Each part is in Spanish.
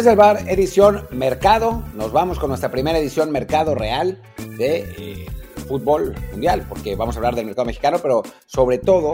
Desde el bar, edición Mercado. Nos vamos con nuestra primera edición Mercado Real de eh, fútbol mundial, porque vamos a hablar del mercado mexicano, pero sobre todo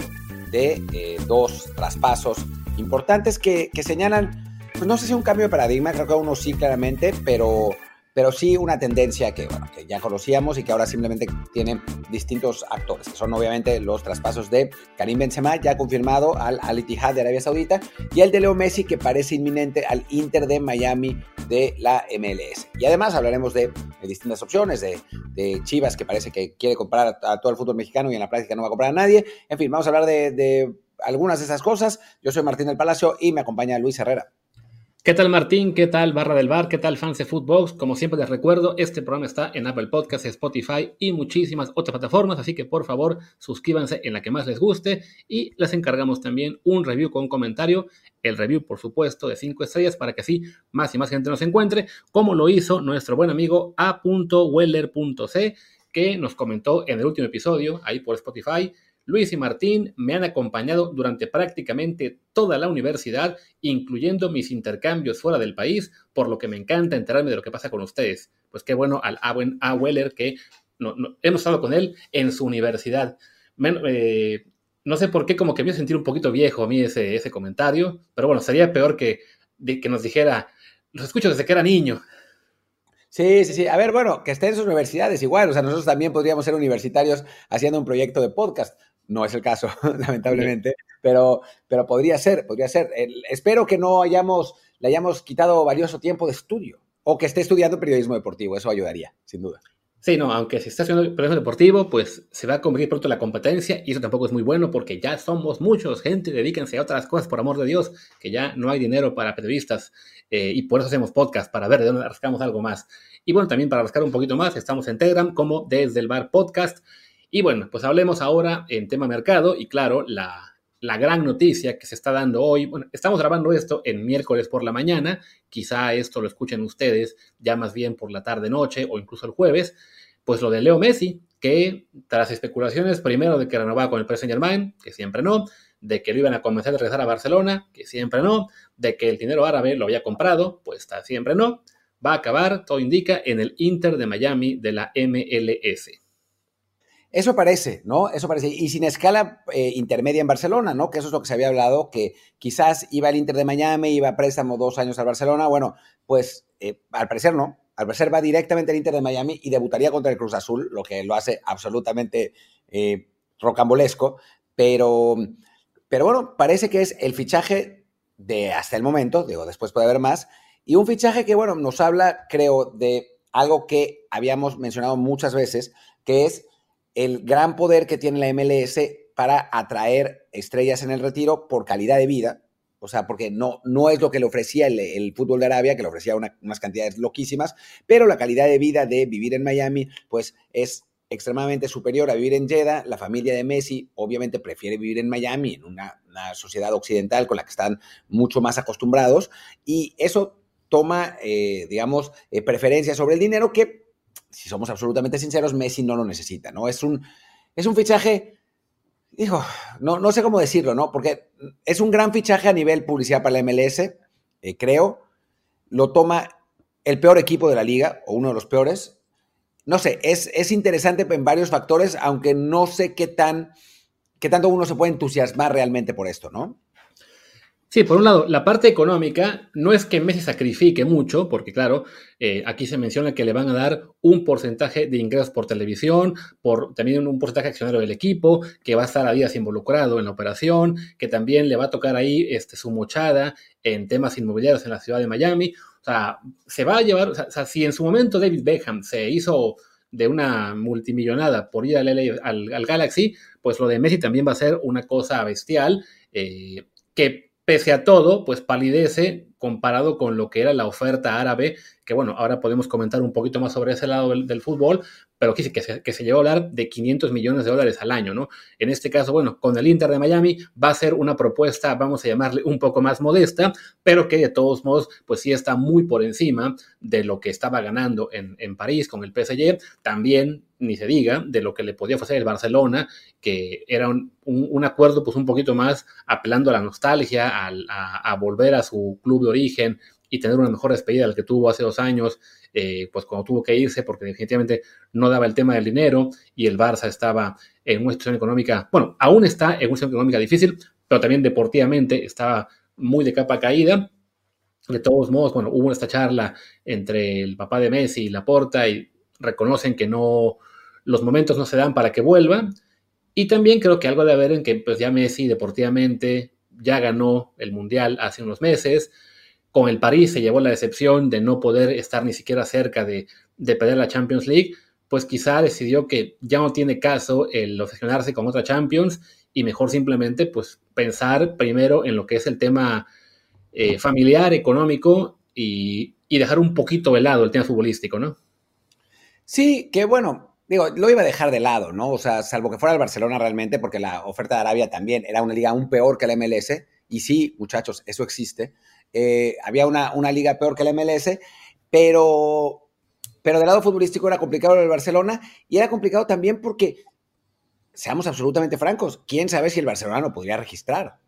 de eh, dos traspasos importantes que, que señalan, pues no sé si un cambio de paradigma, creo que uno sí claramente, pero pero sí una tendencia que, bueno, que ya conocíamos y que ahora simplemente tienen distintos actores, que son obviamente los traspasos de Karim Benzema, ya confirmado al Al Ittihad de Arabia Saudita, y el de Leo Messi, que parece inminente al Inter de Miami de la MLS. Y además hablaremos de, distintas opciones, de, de, Chivas, que parece que quiere comprar a, a, todo el fútbol mexicano y en la práctica no va a comprar a nadie. En fin, vamos a hablar de, de algunas de esas cosas. Yo soy Martín del Palacio y me acompaña Luis Herrera. ¿Qué tal Martín? ¿Qué tal Barra del Bar? ¿Qué tal fans de Footbox? Como siempre les recuerdo, este programa está en Apple Podcasts, Spotify y muchísimas otras plataformas, así que por favor suscríbanse en la que más les guste y les encargamos también un review con comentario, el review por supuesto de 5 estrellas para que así más y más gente nos encuentre, como lo hizo nuestro buen amigo a.weller.c que nos comentó en el último episodio ahí por Spotify Luis y Martín me han acompañado durante prácticamente toda la universidad, incluyendo mis intercambios fuera del país, por lo que me encanta enterarme de lo que pasa con ustedes. Pues qué bueno al A. Weller que no, hemos estado con él en su universidad. Eh, no sé por qué, como que me a sentir un poquito viejo a mí ese, ese comentario, pero bueno, sería peor que, que nos dijera, los escucho desde que era niño. Sí, sí, sí. A ver, bueno, que estén en sus universidades igual. O sea, nosotros también podríamos ser universitarios haciendo un proyecto de podcast. No es el caso, lamentablemente, pero, pero podría ser, podría ser. El, espero que no hayamos, le hayamos quitado valioso tiempo de estudio o que esté estudiando periodismo deportivo, eso ayudaría, sin duda. Sí, no, aunque si está estudiando periodismo deportivo, pues se va a convertir pronto la competencia y eso tampoco es muy bueno porque ya somos muchos, gente, dedíquense a otras cosas, por amor de Dios, que ya no hay dinero para periodistas eh, y por eso hacemos podcast, para ver de dónde rascamos algo más. Y bueno, también para rascar un poquito más, estamos en Telegram como Desde el Bar Podcast. Y bueno, pues hablemos ahora en tema mercado y claro, la, la gran noticia que se está dando hoy, bueno, estamos grabando esto en miércoles por la mañana, quizá esto lo escuchen ustedes ya más bien por la tarde noche o incluso el jueves, pues lo de Leo Messi, que tras especulaciones primero de que renovaba con el Paris Saint Germain, que siempre no, de que lo iban a convencer de regresar a Barcelona, que siempre no, de que el dinero árabe lo había comprado, pues siempre no, va a acabar, todo indica, en el Inter de Miami de la MLS. Eso parece, ¿no? Eso parece. Y sin escala eh, intermedia en Barcelona, ¿no? Que eso es lo que se había hablado, que quizás iba al Inter de Miami, iba a préstamo dos años al Barcelona. Bueno, pues eh, al parecer no. Al parecer va directamente al Inter de Miami y debutaría contra el Cruz Azul, lo que lo hace absolutamente eh, rocambolesco. Pero, pero bueno, parece que es el fichaje de hasta el momento, digo, después puede haber más, y un fichaje que, bueno, nos habla, creo, de algo que habíamos mencionado muchas veces, que es el gran poder que tiene la MLS para atraer estrellas en el retiro por calidad de vida. O sea, porque no, no es lo que le ofrecía el, fútbol de Arabia, que le ofrecía una, unas cantidades loquísimas, pero la calidad de vida de vivir en Miami, pues es extremadamente superior a vivir en Jeddah. La familia de Messi obviamente prefiere vivir en Miami, en una, una sociedad occidental con la que están mucho más acostumbrados, y eso toma, eh, digamos, eh, preferencia sobre el dinero que si somos absolutamente sinceros, Messi no lo necesita, ¿no? Es un, es un fichaje, digo, no, no sé cómo decirlo, ¿no? Porque es un gran fichaje a nivel publicidad para la MLS, eh, creo. Lo toma el peor equipo de la liga, o uno de los peores. No sé, es, es interesante en varios factores, aunque no sé qué tan, qué tanto uno se puede entusiasmar realmente por esto, ¿no? Sí, por un lado, la parte económica no es que Messi sacrifique mucho, porque claro, eh, aquí se menciona que le van a dar un porcentaje de ingresos por televisión, por también un porcentaje accionario del equipo, que va a estar a días involucrado en la operación, que también le va a tocar ahí este, su mochada en temas inmobiliarios en la ciudad de Miami. O sea, se va a llevar, o sea, si en su momento David Beckham se hizo de una multimillonada por ir al, al, al Galaxy, pues lo de Messi también va a ser una cosa bestial, eh, que pese a todo, pues palidece comparado con lo que era la oferta árabe, que bueno, ahora podemos comentar un poquito más sobre ese lado del, fútbol, pero que, que, se, que se llegó a hablar de 500 millones de dólares al año, ¿no? En este caso, bueno, con el Inter de Miami va a ser una propuesta, vamos a llamarle un poco más modesta, pero que de todos modos, pues sí está muy por encima de lo que estaba ganando en, en París con el PSG, también ni se diga de lo que le podía ofrecer el Barcelona, que era un, un, acuerdo pues un poquito más apelando a la nostalgia, a volver a su club de origen, y tener una mejor despedida del que tuvo hace dos años, eh, pues cuando tuvo que irse, porque definitivamente no daba el tema del dinero y el Barça estaba en una situación económica, bueno, aún está en una situación económica difícil, pero también deportivamente estaba muy de capa caída. De todos modos, bueno, hubo esta charla entre el papá de Messi y Laporta y reconocen que no, los momentos no se dan para que vuelva. Y también creo que algo de haber en que pues ya Messi deportivamente ya ganó el Mundial hace unos meses. Con el París se llevó la decepción de no poder estar ni siquiera cerca de, de perder la Champions League. Pues quizá decidió que ya no tiene caso el obsesionarse con otra Champions y mejor simplemente pues pensar primero en lo que es el tema eh, familiar, económico y, y, dejar un poquito de lado el tema futbolístico, ¿no? Sí, que bueno, digo, lo iba a dejar de lado, ¿no? O sea, salvo que fuera el Barcelona realmente, porque la oferta de Arabia también era una liga aún peor que la MLS, y sí, muchachos, eso existe. Eh, había una, una, liga peor que la MLS, pero, pero del lado futbolístico era complicado el Barcelona, y era complicado también porque, seamos absolutamente francos, quién sabe si el Barcelona lo podría registrar.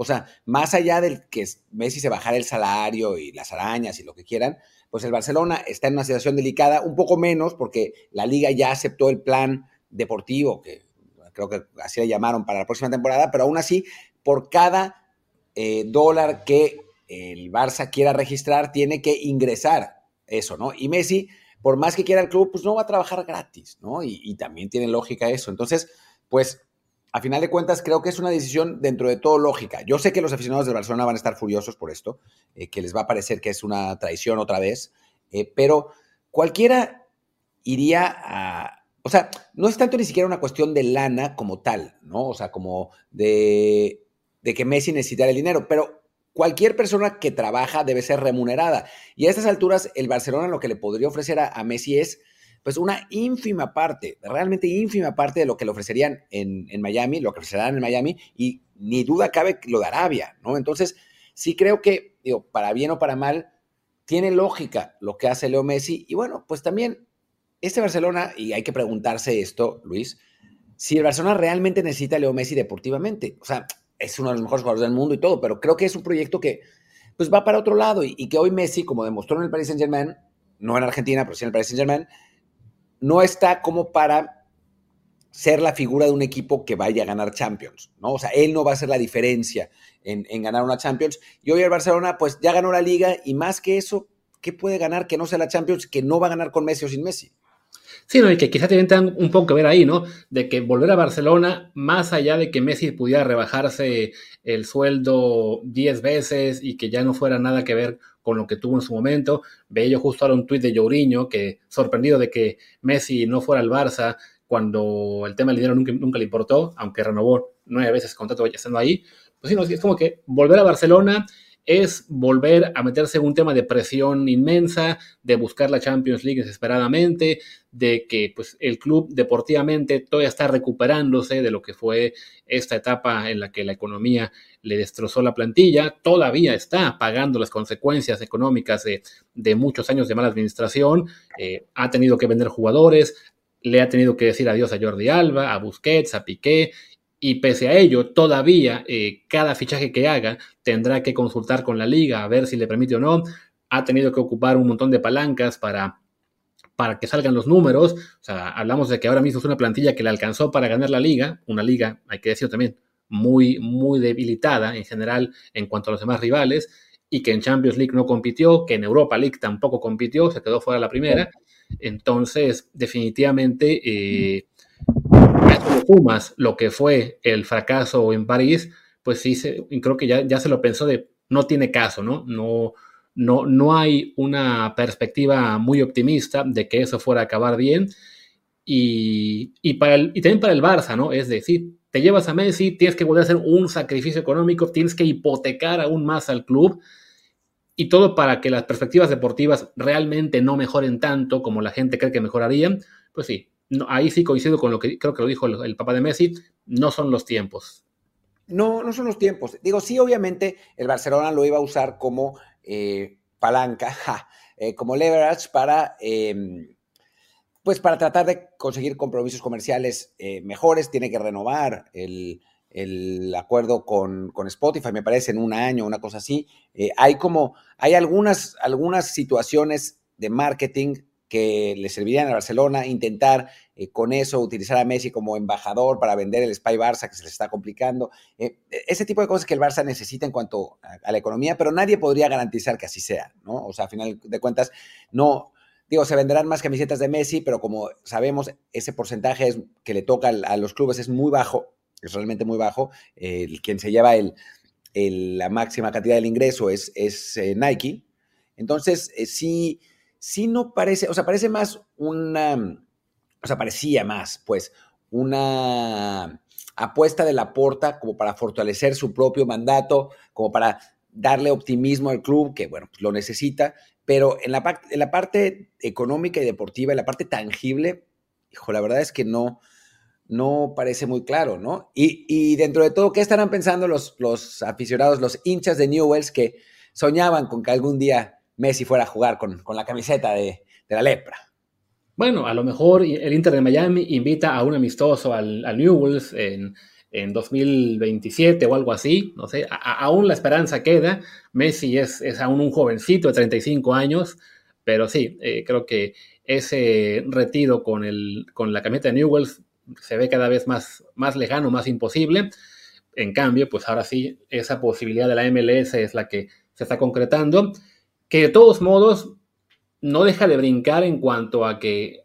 O sea, más allá del que Messi se bajara el salario y las arañas y lo que quieran, pues el Barcelona está en una situación delicada, un poco menos porque la liga ya aceptó el plan deportivo, que creo que así le llamaron para la próxima temporada, pero aún así, por cada eh, dólar que el Barça quiera registrar, tiene que ingresar eso, ¿no? Y Messi, por más que quiera el club, pues no va a trabajar gratis, ¿no? Y, también tiene lógica eso. Entonces, pues a final de cuentas, creo que es una decisión dentro de todo lógica. Yo sé que los aficionados del Barcelona van a estar furiosos por esto, eh, que les va a parecer que es una traición otra vez, eh, pero cualquiera iría a... O sea, no es tanto ni siquiera una cuestión de lana como tal, ¿no? O sea, como de, de que Messi necesitara el dinero, pero cualquier persona que trabaja debe ser remunerada. Y a estas alturas, el Barcelona lo que le podría ofrecer a, a Messi es pues una ínfima parte, realmente ínfima parte de lo que le ofrecerían en, Miami, lo que ofrecerán en Miami, y ni duda cabe lo de Arabia, ¿no? Entonces, sí creo que, digo, para bien o para mal, tiene lógica lo que hace Leo Messi, y bueno, pues también este Barcelona, y hay que preguntarse esto, Luis, si el Barcelona realmente necesita a Leo Messi deportivamente, o sea, es uno de los mejores jugadores del mundo y todo, pero creo que es un proyecto que pues va para otro lado y, que hoy Messi, como demostró en el Paris Saint Germain, no en Argentina, pero sí en el Paris Saint Germain, no está como para ser la figura de un equipo que vaya a ganar Champions, ¿no? O sea, él no va a ser la diferencia en, ganar una Champions. Y hoy el Barcelona, pues ya ganó la liga y más que eso, ¿qué puede ganar que no sea la Champions, que no va a ganar con Messi o sin Messi? Sí, no, y que quizás tengan un poco que ver ahí, ¿no? De que volver a Barcelona, más allá de que Messi pudiera rebajarse el sueldo 10 veces y que ya no fuera nada que ver con lo que tuvo en su momento. Veía yo justo ahora un tuit de Jourinho que sorprendido de que Messi no fuera al Barça cuando el tema del dinero nunca, nunca le importó, aunque renovó nueve veces el contrato ya estando ahí. Pues sí, no, es como que volver a Barcelona es volver a meterse en un tema de presión inmensa, de buscar la Champions League desesperadamente, de que pues, el club deportivamente todavía está recuperándose de lo que fue esta etapa en la que la economía le destrozó la plantilla, todavía está pagando las consecuencias económicas de, muchos años de mala administración, eh, ha tenido que vender jugadores, le ha tenido que decir adiós a Jordi Alba, a Busquets, a Piqué, y pese a ello, todavía eh, cada fichaje que haga tendrá que consultar con la liga a ver si le permite o no. Ha tenido que ocupar un montón de palancas para, para que salgan los números. O sea, hablamos de que ahora mismo es una plantilla que le alcanzó para ganar la liga, una liga, hay que decirlo también, muy, muy debilitada en general en cuanto a los demás rivales, y que en Champions League no compitió, que en Europa League tampoco compitió, se quedó fuera la primera. Entonces, definitivamente, eh, Pumas lo que fue el fracaso en París, pues sí, creo que ya, ya se lo pensó de no tiene caso, ¿no? No, no, no hay una perspectiva muy optimista de que eso fuera a acabar bien. Y, y, para y también para el Barça, ¿no? Es decir, te llevas a Messi, tienes que volver a hacer un sacrificio económico, tienes que hipotecar aún más al club y todo para que las perspectivas deportivas realmente no mejoren tanto como la gente cree que mejorarían, pues sí, ahí sí coincido con lo que creo que lo dijo el, papá de Messi, no son los tiempos. No, no son los tiempos. Digo, sí, obviamente el Barcelona lo iba a usar como eh, palanca, eh, como leverage para, em, pues para tratar de conseguir compromisos comerciales eh, mejores. Tiene que renovar el, el acuerdo con, Spotify, me parece, en un año, una cosa así. Hay como, hay algunas, algunas situaciones de marketing que le servirían a Barcelona, intentar eh, con eso utilizar a Messi como embajador para vender el Spy Barça que se les está complicando. Eh, ese tipo de cosas que el Barça necesita en cuanto a, la economía, pero nadie podría garantizar que así sea, ¿no? O sea, a final de cuentas, no, digo, se venderán más camisetas de Messi, pero como sabemos, ese porcentaje que le toca a los clubes es muy bajo, es realmente muy bajo. Quien se lleva el, la máxima cantidad del ingreso es, es eh, Nike. Entonces, sí sí no parece, o sea, parece más una, o sea, parecía más, pues, una apuesta de la porta como para fortalecer su propio mandato, como para darle optimismo al club, que bueno, pues lo necesita, pero en la, en la parte económica y deportiva, en la parte tangible, hijo, la verdad es que no, no parece muy claro, ¿no? Y, y dentro de todo, ¿qué estarán pensando los, los aficionados, los hinchas de Newells que soñaban con que algún día Messi fuera a jugar con, la camiseta de, la lepra. Bueno, a lo mejor el Inter de Miami invita a un amistoso al, Newells en, 2027 o algo así, no sé, aún la esperanza queda. Messi es, es, aún un jovencito de 35 años, pero sí, eh, creo que ese retiro con, el, con la camiseta de Newells se ve cada vez más, más lejano, más imposible. En cambio, pues ahora sí, esa posibilidad de la MLS es la que se está concretando que de todos modos no deja de brincar en cuanto a que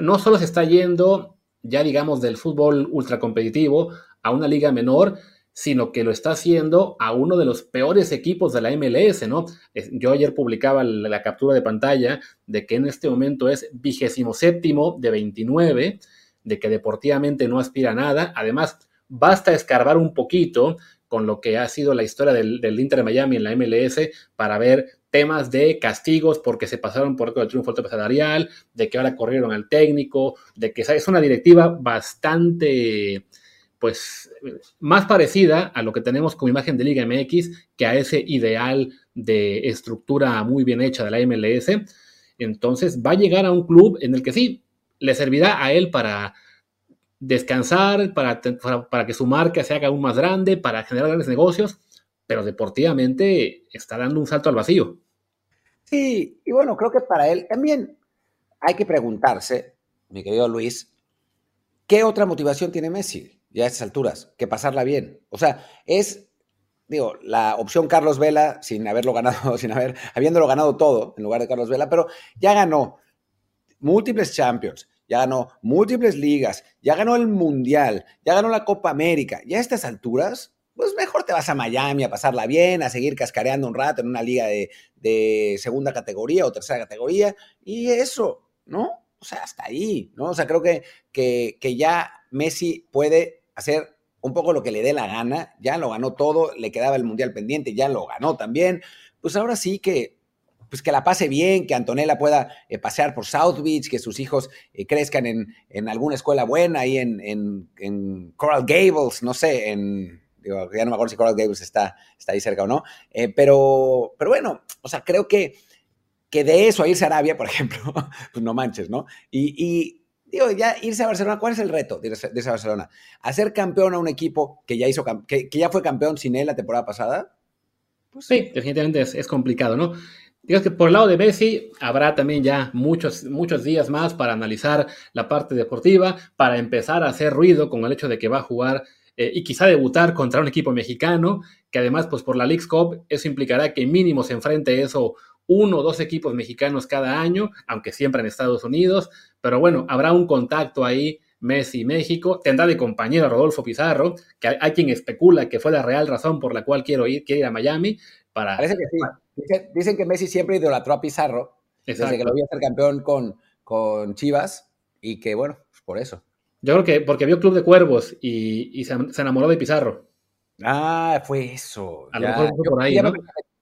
no solo se está yendo ya digamos del fútbol ultracompetitivo a una liga menor, sino que lo está haciendo a uno de los peores equipos de la MLS, ¿no? Yo ayer publicaba la, captura de pantalla de que en este momento es vigésimo séptimo de 29, de que deportivamente no aspira a nada. Además, basta escarbar un poquito con lo que ha sido la historia del, Inter de Miami en la MLS para ver temas de castigos porque se pasaron por el triunfo salarial, de que ahora corrieron al técnico, de que es una directiva bastante, pues, más parecida a lo que tenemos como imagen de Liga MX que a ese ideal de estructura muy bien hecha de la MLS. Entonces va a llegar a un club en el que sí, le servirá a él para descansar, para, para, que su marca se haga aún más grande, para generar grandes negocios, pero deportivamente está dando un salto al vacío. Sí, y bueno, creo que para él también hay que preguntarse, mi querido Luis, ¿qué otra motivación tiene Messi ya a estas alturas que pasarla bien? O sea, es, digo, la opción Carlos Vela sin haberlo ganado, sin haber, habiéndolo ganado todo en lugar de Carlos Vela, pero ya ganó múltiples champions, ya ganó múltiples ligas, ya ganó el Mundial, ya ganó la Copa América. Ya a estas alturas, pues mejor te vas a Miami a pasarla bien, a seguir cascareando un rato en una liga de, segunda categoría o tercera categoría. Y eso, ¿no? O sea, hasta ahí, ¿no? O sea, creo que, que, que ya Messi puede hacer un poco lo que le dé la gana, ya lo ganó todo, le quedaba el Mundial pendiente, ya lo ganó también. Pues ahora sí que pues que la pase bien, que Antonella pueda eh, pasear por South Beach, que sus hijos eh, crezcan en, alguna escuela buena, ahí en, Coral Gables, no sé, en, digo, ya no me acuerdo si Coral Gables está, está ahí cerca o no, eh, pero, pero bueno, o sea, creo que, que de eso a irse a Arabia, por ejemplo, pues no manches, ¿no? Y, digo, ya irse a Barcelona, ¿cuál es el reto de irse, a Barcelona? ¿Hacer campeón a un equipo que ya, hizo, que, ya fue campeón sin él la temporada pasada? Pues sí, definitivamente es, es complicado, ¿no? Digamos que por el lado de Messi habrá también ya muchos, muchos días más para analizar la parte deportiva, para empezar a hacer ruido con el hecho de que va a jugar eh, y quizá debutar contra un equipo mexicano, que además pues por la League's Cup eso implicará que mínimo se enfrente eso uno o dos equipos mexicanos cada año, aunque siempre en Estados Unidos, pero bueno, habrá un contacto ahí Messi México, tendrá de compañero Rodolfo Pizarro, que hay, quien especula que fue la real razón por la cual quiero ir, quiere ir a Miami para... Parece que Dicen, que Messi siempre idolatró a Pizarro, desde que lo vio ser campeón con, con Chivas, y que bueno, pues por eso. Yo creo que porque vio Club de Cuervos y, se, enamoró de Pizarro. Ah, fue eso. A lo mejor fue por ahí, ¿no?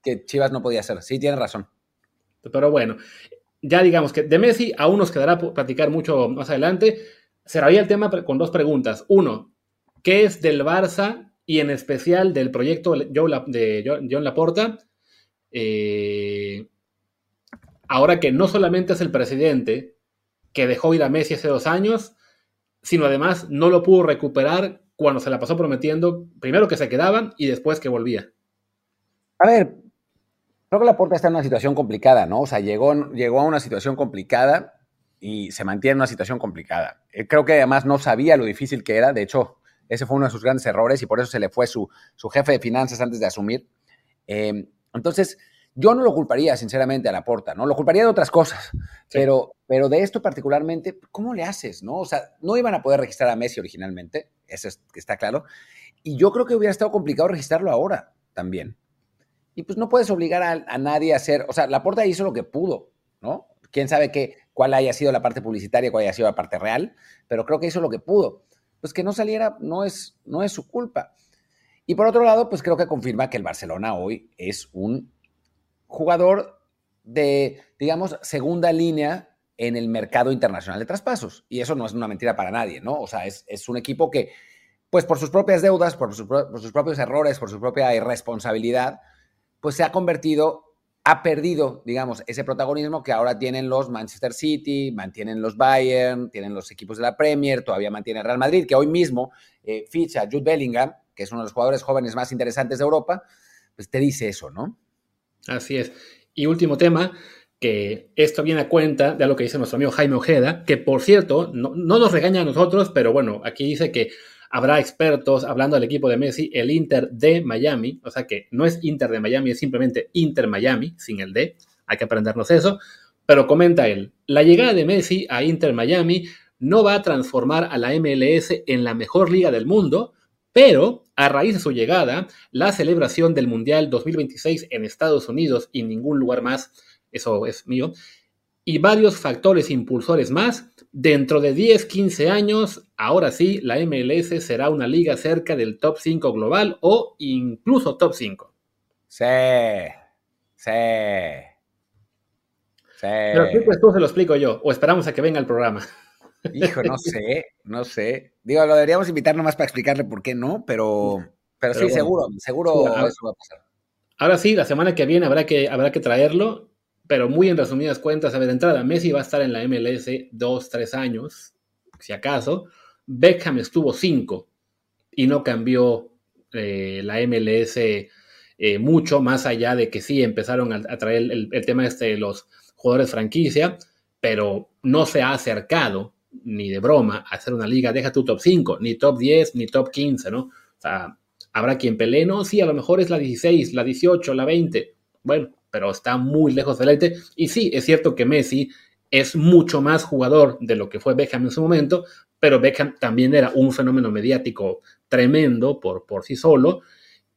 Que Chivas no podía ser. Sí, tiene razón. Pero bueno, ya digamos que de Messi aún nos quedará platicar mucho más adelante. Cerraría el tema con dos preguntas. Uno, ¿qué es del Barça y en especial del proyecto de John Laporta? Eh, ahora que no solamente es el presidente que dejó ir a Messi hace dos años, sino además no lo pudo recuperar cuando se la pasó prometiendo, primero que se quedaban y después que volvía. A ver, creo que la puerta está en una situación complicada, ¿no? O sea, llegó, llegó a una situación complicada y se mantiene en una situación complicada. Eh, creo que además no sabía lo difícil que era, de hecho, ese fue uno de sus grandes errores y por eso se le fue su, su jefe de finanzas antes de asumir. Eh, entonces, yo no lo culparía, sinceramente, a la porta, ¿no? Lo culparía de otras cosas, pero, pero de esto particularmente, ¿cómo le haces, no? O sea, no iban a poder registrar a Messi originalmente, eso está claro, y yo creo que hubiera estado complicado registrarlo ahora también. Y pues no puedes obligar a, nadie a hacer, o sea, la porta hizo lo que pudo, ¿no? Quién sabe qué, cuál haya sido la parte publicitaria, cuál haya sido la parte real, pero creo que hizo lo que pudo. Pues que no saliera no es, no es su culpa. Y por otro lado, pues creo que confirma que el Barcelona hoy es un jugador de, digamos, segunda línea en el mercado internacional de traspasos. Y eso no es una mentira para nadie, ¿no? O sea, es, un equipo que, pues por sus propias deudas, por sus, propios errores, por su propia irresponsabilidad, pues se ha convertido, ha perdido, digamos, ese protagonismo que ahora tienen los Manchester City, mantienen los Bayern, tienen los equipos de la Premier, todavía mantiene el Real Madrid, que hoy mismo eh, ficha Jude Bellingham, que es uno de los jugadores jóvenes más interesantes de Europa, pues te dice eso, ¿no? Así es. Y último tema, que esto viene a cuenta de lo que dice nuestro amigo Jaime Ojeda, que por cierto, no, nos regaña a nosotros, pero bueno, aquí dice que habrá expertos hablando del equipo de Messi, el Inter de Miami, o sea que no es Inter de Miami, es simplemente Inter Miami, sin el D, hay que aprendernos eso, pero comenta él, la llegada de Messi a Inter Miami no va a transformar a la MLS en la mejor liga del mundo, pero a raíz de su llegada, la celebración del Mundial 2026 en Estados Unidos y ningún lugar más, eso es mío, y varios factores impulsores más, dentro de 10, 15 años, ahora sí, la MLS será una liga cerca del top 5 global o incluso top 5. Sí, sí. Sí. Pero pues tú se lo explico yo, o esperamos a que venga el programa. Hijo, no sé, no sé. Digo, lo deberíamos invitar nomás para explicarle por qué no, pero, pero, sí, seguro, seguro eso va a pasar. Ahora sí, la semana que viene habrá que, habrá que traerlo, pero muy en resumidas cuentas, a ver, de entrada, Messi va a estar en la MLS dos, tres años, si acaso. Beckham estuvo cinco y no cambió eh, la MLS eh, mucho, más allá de que sí empezaron a, traer el, el, tema este de los jugadores franquicia, pero no se ha acercado ni de broma hacer una liga, deja tu top 5, ni top 10, ni top 15, ¿no? O sea, habrá quien pelee, no, sí, a lo mejor es la 16, la 18, la 20, bueno, pero está muy lejos del élite. Y sí, es cierto que Messi es mucho más jugador de lo que fue Beckham en su momento, pero Beckham también era un fenómeno mediático tremendo por, por sí solo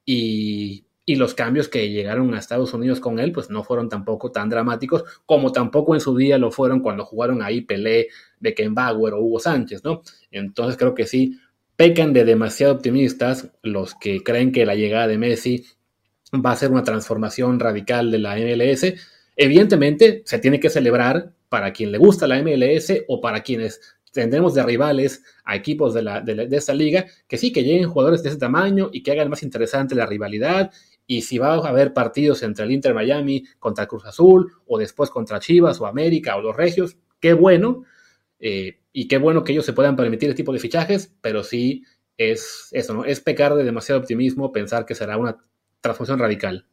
y, y los cambios que llegaron a Estados Unidos con él, pues no fueron tampoco tan dramáticos como tampoco en su día lo fueron cuando jugaron ahí Pelé, Beckenbauer o Hugo Sánchez, ¿no? Entonces creo que sí, pecan de demasiado optimistas los que creen que la llegada de Messi va a ser una transformación radical de la MLS. Evidentemente, se tiene que celebrar para quien le gusta la MLS o para quienes tendremos de rivales a equipos de, la, de, de, esta liga, que sí, que lleguen jugadores de ese tamaño y que hagan más interesante la rivalidad y si va a haber partidos entre el Inter Miami contra Cruz Azul o después contra Chivas o América o los Regios, qué bueno. Eh, y qué bueno que ellos se puedan permitir este tipo de fichajes, pero sí es eso, ¿no? Es pecar de demasiado optimismo pensar que será una transformación radical.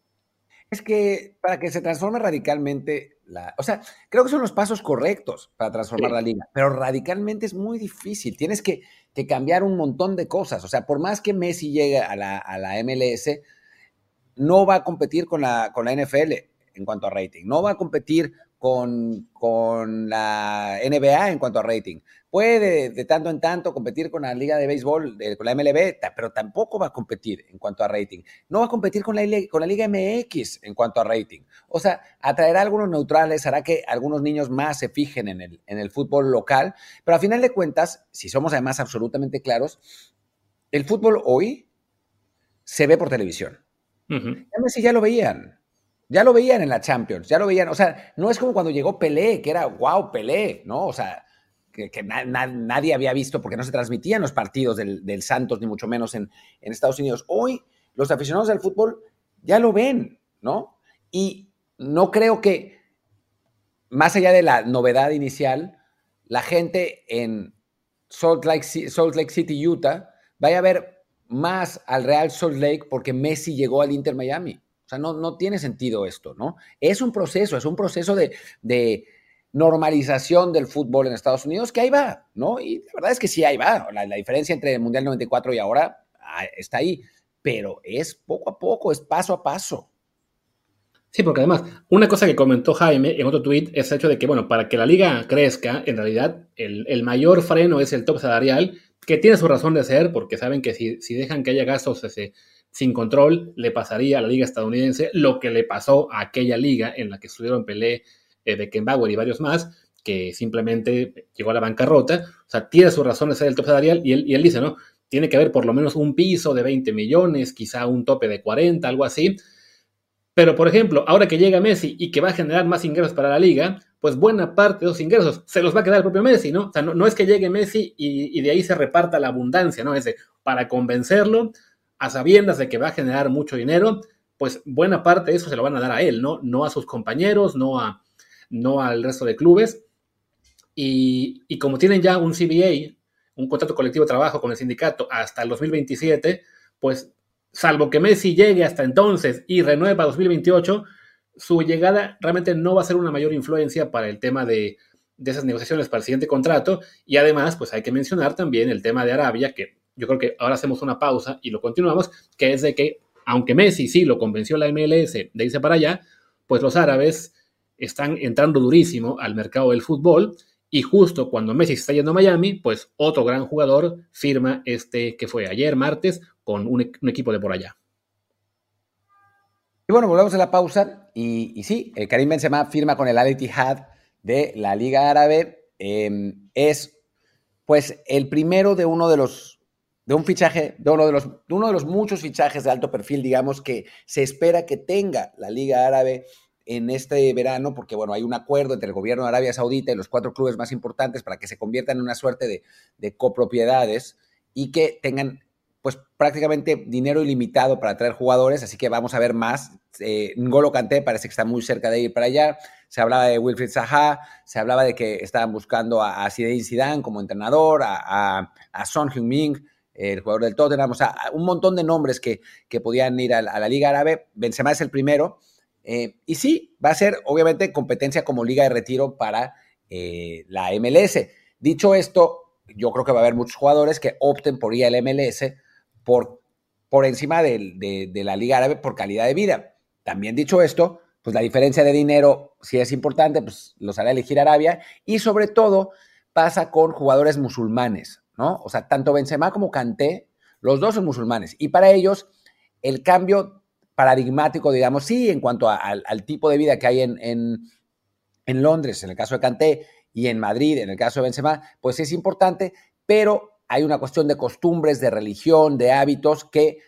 Es que para que se transforme radicalmente, la, o sea, creo que son los pasos correctos para transformar la liga, pero radicalmente es muy difícil. Tienes que, que, cambiar un montón de cosas. O sea, por más que Messi llegue a la, a la MLS, no va a competir con la, con la NFL en cuanto a rating, no va a competir con, con la NBA en cuanto a rating. Puede de, tanto en tanto competir con la Liga de Béisbol, con la MLB, pero tampoco va a competir en cuanto a rating. No va a competir con la, con la Liga MX en cuanto a rating. O sea, atraerá a algunos neutrales, hará que algunos niños más se fijen en el, en el fútbol local, pero a final de cuentas, si somos además absolutamente claros, el fútbol hoy se ve por televisión. Ya ya lo veían. Ya lo veían en la Champions, ya lo veían. O sea, no es como cuando llegó Pelé, que era, wow, Pelé, ¿no? O sea, que, nadie había visto porque no se transmitían los partidos del, Santos, ni mucho menos en, en, Estados Unidos. Hoy los aficionados al fútbol ya lo ven, ¿no? Y no creo que, más allá de la novedad inicial, la gente en Salt Lake, Salt Lake City, Utah, vaya a haber más al Real Salt Lake porque Messi llegó al Inter Miami. O sea, no, no tiene sentido esto, ¿no? Es un proceso, es un proceso de, de normalización del fútbol en Estados Unidos que ahí va, ¿no? Y la verdad es que sí, ahí va. La, la diferencia entre el Mundial 94 y ahora ah, está ahí, pero es poco a poco, es paso a paso. Sí, porque además, una cosa que comentó Jaime en otro tweet es el hecho de que, bueno, para que la liga crezca, en realidad el, mayor freno es el top salarial, que tiene su razón de ser, porque saben que si, si dejan que haya gastos sin control, le pasaría a la liga estadounidense lo que le pasó a aquella liga en la que estuvieron Pelé, eh, Beckenbauer y varios más, que simplemente llegó a la bancarrota. O sea, tiene su razón de ser el top salarial y él, y él dice, ¿no? Tiene que haber por lo menos un piso de 20 millones, quizá un tope de 40, algo así pero, por ejemplo, ahora que llega Messi y que va a generar más ingresos para la liga, pues buena parte de esos ingresos se los va a quedar el propio Messi, ¿no? O sea, no, es que llegue Messi y, de ahí se reparta la abundancia, ¿no? Es de, para convencerlo, a sabiendas de que va a generar mucho dinero, pues buena parte de eso se lo van a dar a él, ¿no? No a sus compañeros, no, a, no al resto de clubes. Y, y como tienen ya un CBA, un contrato colectivo de trabajo con el sindicato hasta el 2027, pues salvo que Messi llegue hasta entonces y renueva 2028, su llegada realmente no va a ser una mayor influencia para el tema de, esas negociaciones para el siguiente contrato. Y además, pues hay que mencionar también el tema de Arabia, que yo creo que ahora hacemos una pausa y lo continuamos, que es de que, aunque Messi sí lo convenció la MLS de irse para allá, pues los árabes están entrando durísimo al mercado del fútbol. Y justo cuando Messi está yendo a Miami, pues otro gran jugador firma este que fue ayer, martes, con un, equipo de por allá. Y bueno, volvemos a la pausa. Y, sí, el Karim Benzema firma con el Al Ittihad de la Liga Árabe. Em, es pues el primero de uno de los de un fichaje, de uno de, los, de uno de los muchos fichajes de alto perfil, digamos, que se espera que tenga la Liga Árabe en este verano, porque bueno, hay un acuerdo entre el gobierno de Arabia Saudita y los cuatro clubes más importantes para que se conviertan en una suerte de, de copropiedades y que tengan pues prácticamente dinero ilimitado para traer jugadores, así que vamos a ver más. Eh, Ngolo Kanté parece que está muy cerca de ir para allá. Se hablaba de Wilfried Zaha, se hablaba de que estaban buscando a, a Zidane como entrenador, a, a, Son Heung-min, el jugador del Tottenham, o sea, un montón de nombres que, que podían ir a, la Liga Árabe. Benzema es el primero. Eh, y sí, va a ser obviamente competencia como liga de retiro para eh, la MLS. Dicho esto, yo creo que va a haber muchos jugadores que opten por ir al MLS por, por encima de, la Liga Árabe por calidad de vida. También dicho esto, pues la diferencia de dinero, si es importante, pues los hará elegir Arabia y sobre todo pasa con jugadores musulmanes, ¿no? O sea, tanto Benzema como Kanté, los dos son musulmanes y para ellos el cambio paradigmático, digamos, sí, en cuanto al tipo de vida que hay en, en, en Londres, en el caso de Kanté, y en Madrid, en el caso de Benzema, pues es importante, pero hay una cuestión de costumbres, de religión, de hábitos que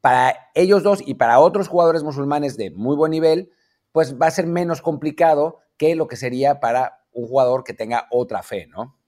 para ellos dos y para otros jugadores musulmanes de muy buen nivel, pues va a ser menos complicado que lo que sería para un jugador que tenga otra fe, ¿no?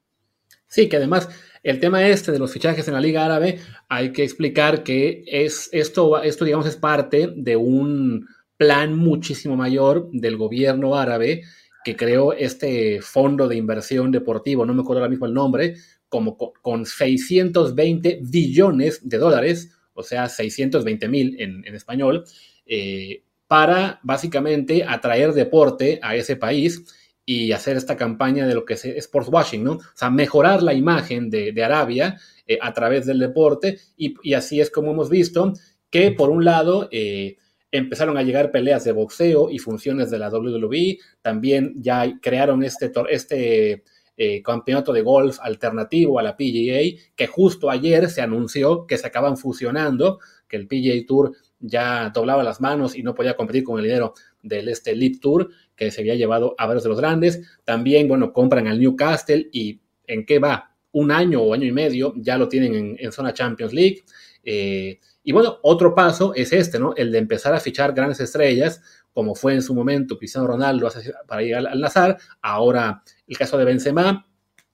Sí, que además el tema este de los fichajes en la Liga Árabe, hay que explicar que es, esto, esto, digamos, es parte de un plan muchísimo mayor del gobierno árabe que creó este fondo de inversión deportivo, no me acuerdo ahora mismo el nombre, como con 620 billones de dólares, o sea, 620 mil en, español, eh, para básicamente atraer deporte a ese país y hacer esta campaña de lo que es sports washing, ¿no? O sea, mejorar la imagen de, Arabia eh, a través del deporte y, así es como hemos visto que por un lado eh, empezaron a llegar peleas de boxeo y funciones de la WWE, también ya crearon este, este eh, campeonato de golf alternativo a la PGA, que justo ayer se anunció que se acaban fusionando, que el PGA Tour ya doblaba las manos y no podía competir con el dinero del este Leap Tour, que se había llevado a varios de los grandes. También, bueno, compran al Newcastle y ¿en qué va? Un año o año y medio ya lo tienen en, zona Champions League. Eh, y bueno, otro paso es este, ¿no? El de empezar a fichar grandes estrellas como fue en su momento Cristiano Ronaldo para ir al, Nazar, ahora el caso de Benzema,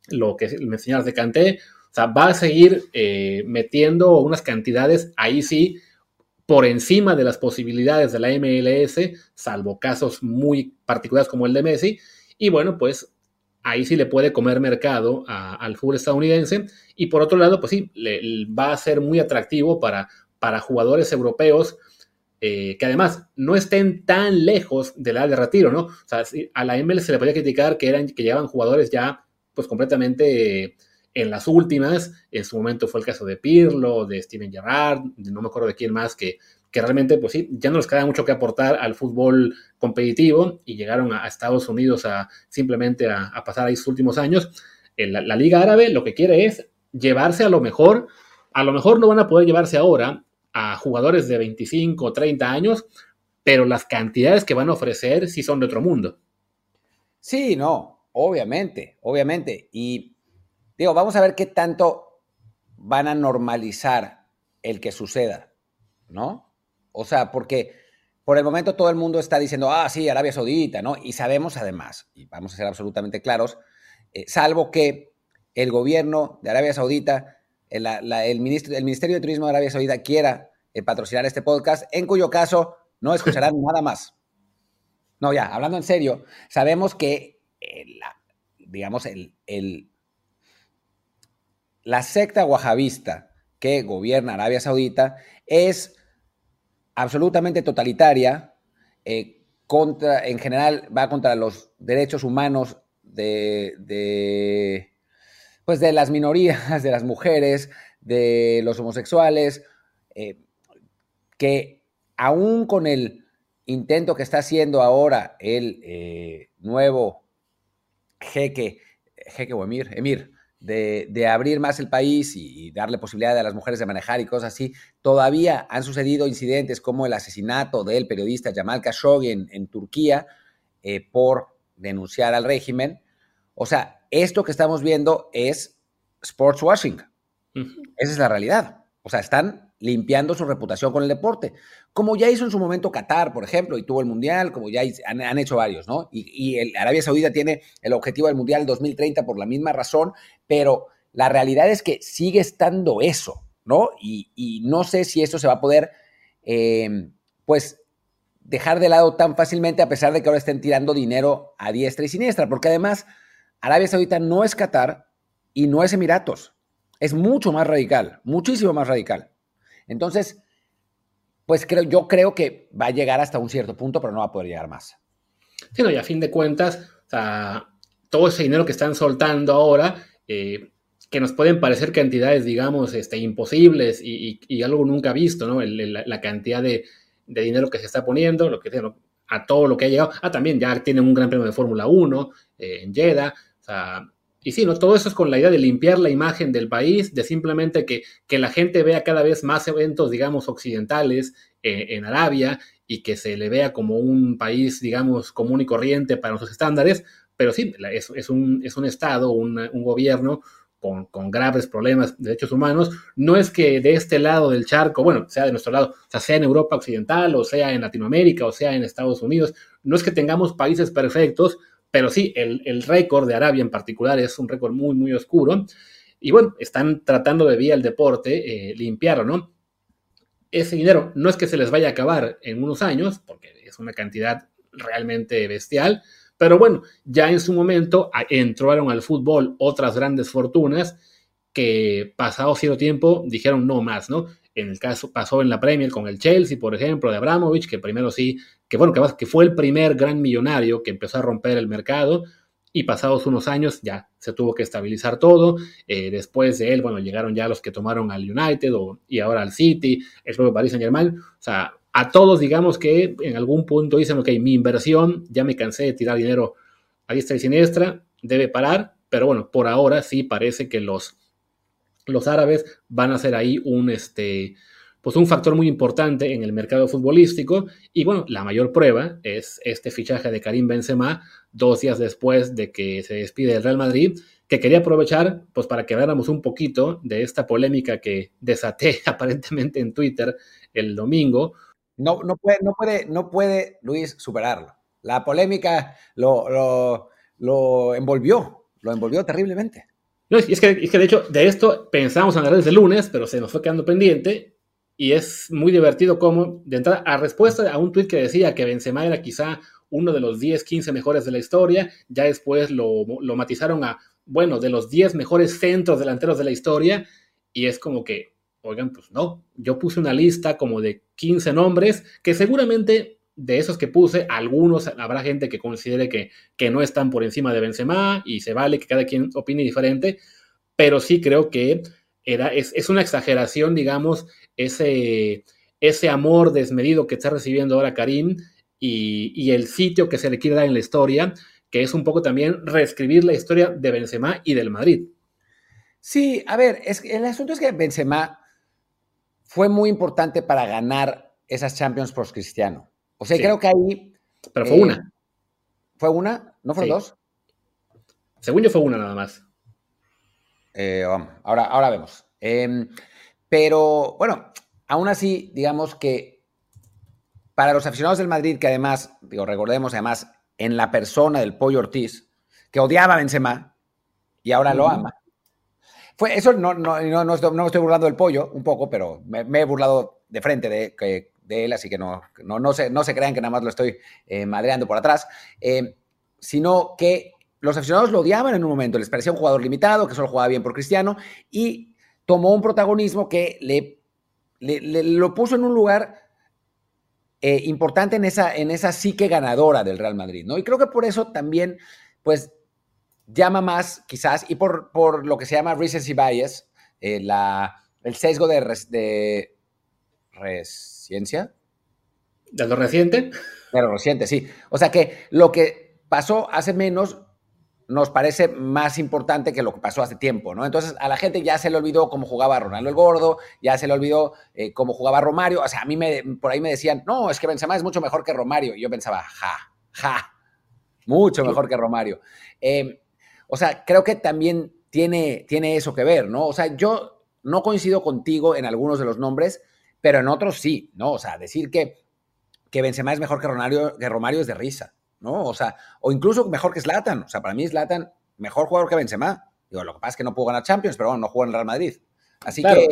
lo que mencionas de Kanté, o sea, va a seguir eh, metiendo unas cantidades ahí sí por encima de las posibilidades de la MLS, salvo casos muy particulares como el de Messi. Y bueno, pues ahí sí le puede comer mercado al fútbol estadounidense. Y por otro lado, pues sí, le, va a ser muy atractivo para, para jugadores europeos eh, que además no estén tan lejos de la de retiro, ¿no? O sea, a la ML se le podía criticar que, eran, que llevaban jugadores ya pues completamente en las últimas. En su momento fue el caso de Pirlo, de Steven Gerrard, no me acuerdo de quién más, que, que realmente, pues sí, ya no les queda mucho que aportar al fútbol competitivo y llegaron a, Estados Unidos a simplemente a, pasar ahí sus últimos años. La, la Liga Árabe lo que quiere es llevarse a lo mejor, a lo mejor no van a poder llevarse ahora a jugadores de 25 o 30 años, pero las cantidades que van a ofrecer sí son de otro mundo. Sí, no, obviamente, obviamente. Y digo, vamos a ver qué tanto van a normalizar el que suceda, ¿no? O sea, porque por el momento todo el mundo está diciendo, ah, sí, Arabia Saudita, ¿no? Y sabemos además, y vamos a ser absolutamente claros, eh, salvo que el gobierno de Arabia Saudita el, ministro, el Ministerio de Turismo de Arabia Saudita quiera eh, patrocinar este podcast, en cuyo caso no escucharán nada más. No, ya, hablando en serio, sabemos que, eh, la, digamos, el, la secta wahabista que gobierna Arabia Saudita es absolutamente totalitaria, eh, contra, en general va contra los derechos humanos de, pues de las minorías, de las mujeres, de los homosexuales, eh, que aún con el intento que está haciendo ahora el eh, nuevo jeque, jeque o emir, emir, de, abrir más el país y, darle posibilidad a las mujeres de manejar y cosas así, todavía han sucedido incidentes como el asesinato del periodista Jamal Khashoggi en, Turquía eh, por denunciar al régimen. O sea, esto que estamos viendo es sports washing. Esa es la realidad. O sea, están limpiando su reputación con el deporte. Como ya hizo en su momento Qatar, por ejemplo, y tuvo el Mundial, como ya han, hecho varios, ¿no? Y, el Arabia Saudita tiene el objetivo del Mundial 2030 por la misma razón, pero la realidad es que sigue estando eso, ¿no? Y, no sé si esto se va a poder, em, pues, dejar de lado tan fácilmente a pesar de que ahora estén tirando dinero a diestra y siniestra, porque además Arabia Saudita no es Qatar y no es Emiratos. Es mucho más radical, muchísimo más radical. Entonces, pues creo, yo creo que va a llegar hasta un cierto punto, pero no va a poder llegar más. Sí, no, y a fin de cuentas, todo ese dinero que están soltando ahora, eh, que nos pueden parecer cantidades, digamos, este, imposibles y, algo nunca visto, ¿no? la, cantidad de, dinero que se está poniendo, lo que a todo lo que ha llegado. Ah, también ya tienen un gran premio de Fórmula 1 eh, en Jeddah. Y sí, ¿no? todo eso es con la idea de limpiar la imagen del país, de simplemente que, que la gente vea cada vez más eventos, digamos, occidentales eh, en Arabia y que se le vea como un país, digamos, común y corriente para nuestros estándares. Pero sí, es, es, un, es un Estado, un, un gobierno con, con, graves problemas de derechos humanos. No es que de este lado del charco, bueno, sea de nuestro lado, o sea, sea en Europa Occidental, o sea en Latinoamérica, o sea en Estados Unidos, no es que tengamos países perfectos, pero sí, el, récord de Arabia en particular es un récord muy, muy oscuro. Y bueno, están tratando de vía el deporte eh, limpiarlo, ¿no? Ese dinero no es que se les vaya a acabar en unos años, porque es una cantidad realmente bestial, pero bueno, ya en su momento entraron al fútbol otras grandes fortunas que pasado cierto tiempo dijeron no más, ¿no? En el caso pasó en la Premier con el Chelsea, por ejemplo, de Abramovich, que primero sí, que bueno, que, que fue el primer gran millonario que empezó a romper el mercado y pasados unos años ya se tuvo que estabilizar todo. Eh, después de él, bueno, llegaron ya los que tomaron al United y ahora al City, el propio Paris Saint Germain. O sea, a todos digamos que en algún punto dicen, ok, mi inversión, ya me cansé de tirar dinero a diestra y siniestra, debe parar, pero bueno, por ahora sí parece que los los árabes van a ser ahí un, este, pues un factor muy importante en el mercado futbolístico. Y bueno, la mayor prueba es este fichaje de Karim Benzema dos días después de que se despide del Real Madrid, que quería aprovechar pues para que habláramos un poquito de esta polémica que desaté aparentemente en Twitter el domingo. No, no, puede, no, puede, no puede Luis superarlo. La polémica lo, lo, lo envolvió, lo envolvió terriblemente. No, es que, es que de hecho de esto pensamos en hablar desde lunes, pero se nos fue quedando pendiente y es muy divertido como, de entrada, a respuesta a un tuit que decía que Benzema era quizá uno de los 10, 15 mejores de la historia, ya después lo, lo matizaron a, bueno, de los 10 mejores centros delanteros de la historia, y es como que, oigan, pues no, yo puse una lista como de 15 nombres que seguramente de esos que puse, algunos habrá gente que considere que, que no están por encima de Benzema y se vale que cada quien opine diferente, pero sí creo que era, es, una exageración, digamos, ese, ese amor desmedido que está recibiendo ahora Karim y, el sitio que se le quiere dar en la historia, que es un poco también reescribir la historia de Benzema y del Madrid. Sí, a ver, es, el asunto es que Benzema fue muy importante para ganar esas Champions por Cristiano. O sea, creo que ahí. Pero fue una. Eh, ¿Fue una? ¿No fueron dos? Según yo fue una nada más. Eh, ahora, ahora vemos. Em, pero bueno, aún así, digamos que para los aficionados del Madrid, que además, digo, recordemos además en la persona del Pollo Ortiz, que odiaba a Benzema y ahora lo ama. Fue, eso no, no, no, no, me estoy burlando del pollo, un poco, pero me, he burlado de frente de, que, de él, así que no, no, no, se, no se crean que nada más lo estoy eh, madreando por atrás, eh, sino que los aficionados lo odiaban en un momento, les parecía un jugador limitado, que solo jugaba bien por Cristiano, y tomó un protagonismo que le, lo puso en un lugar eh, importante en esa, en esa psique ganadora del Real Madrid, ¿no? Y creo que por eso también, pues, llama más, quizás, y por, por lo que se llama recency bias, la, el sesgo de, de ciencia. ¿De lo reciente? De lo reciente, sí. O sea que lo que pasó hace menos nos parece más importante que lo que pasó hace tiempo, ¿no? Entonces a la gente ya se le olvidó cómo jugaba Ronaldo el Gordo, ya se le olvidó eh, cómo jugaba Romario. O sea, a mí me, por ahí me decían, no, es que Benzema es mucho mejor que Romario. Y yo pensaba, ja, ja, mucho mejor que Romario. Em, o sea, creo que también tiene, tiene eso que ver, ¿no? O sea, yo no coincido contigo en algunos de los nombres, pero en otros sí, ¿no? O sea, decir que, que Benzema es mejor que, Romario, que Romario es de risa, ¿no? O sea, o incluso mejor que Zlatan. O sea, para mí Zlatan, mejor jugador que Benzema. Digo, lo que pasa es que no pudo ganar Champions, pero bueno, no jugó en el Real Madrid. Así que...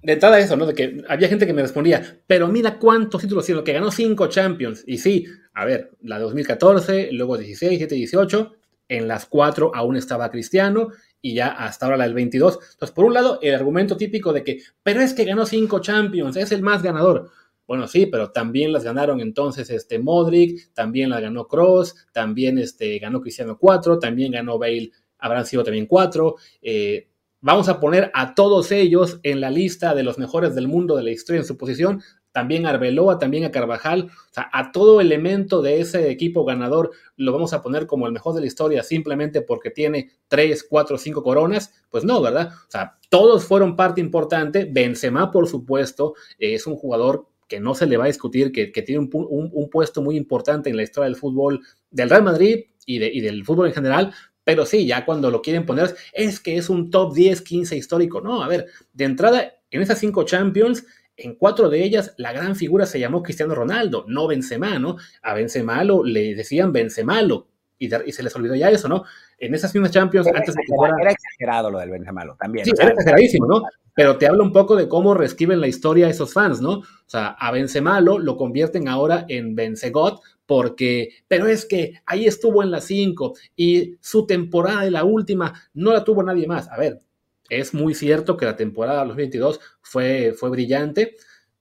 De entrada eso, ¿no? De que había gente que me respondía, pero mira cuántos títulos tiene, que ganó cinco Champions. Y sí, a ver, la de 2014, luego 16, 17, 18, en las cuatro aún estaba Cristiano y ya hasta ahora la del 22. Entonces, por un lado, el argumento típico de que, pero es que ganó cinco Champions, es el más ganador. Bueno, sí, pero también las ganaron entonces este Modric, también la ganó Cross, también este, ganó Cristiano 4, también ganó Bale, habrán sido también 4. Eh, vamos a poner a todos ellos en la lista de los mejores del mundo de la historia en su posición también a Arbeloa, también a Carvajal, o sea, a todo elemento de ese equipo ganador lo vamos a poner como el mejor de la historia simplemente porque tiene 3, 4, 5 coronas, pues no, ¿verdad? O sea, todos fueron parte importante, Benzema, por supuesto, es un jugador que no se le va a discutir, que, tiene un, puesto muy importante en la historia del fútbol del Real Madrid y, y del fútbol en general, pero sí, ya cuando lo quieren poner, es que es un top 10, 15 histórico. No, a ver, de entrada, en esas cinco Champions, en cuatro de ellas, la gran figura se llamó Cristiano Ronaldo, no Benzema, ¿no? A Benzema le decían Benzemalo, y, y, se les olvidó ya eso, ¿no? En esas mismas Champions, antes de que fuera... Era exagerado lo del Benzemalo, también. Sí, era exageradísimo, ¿no? Pero te habla un poco de cómo reescriben la historia esos fans, ¿no? O sea, a Benzemalo lo convierten ahora en Benzegot, porque, pero es que ahí estuvo en las cinco y su temporada de la última no la tuvo nadie más. A ver, es muy cierto que la temporada de los 22 fue, fue brillante,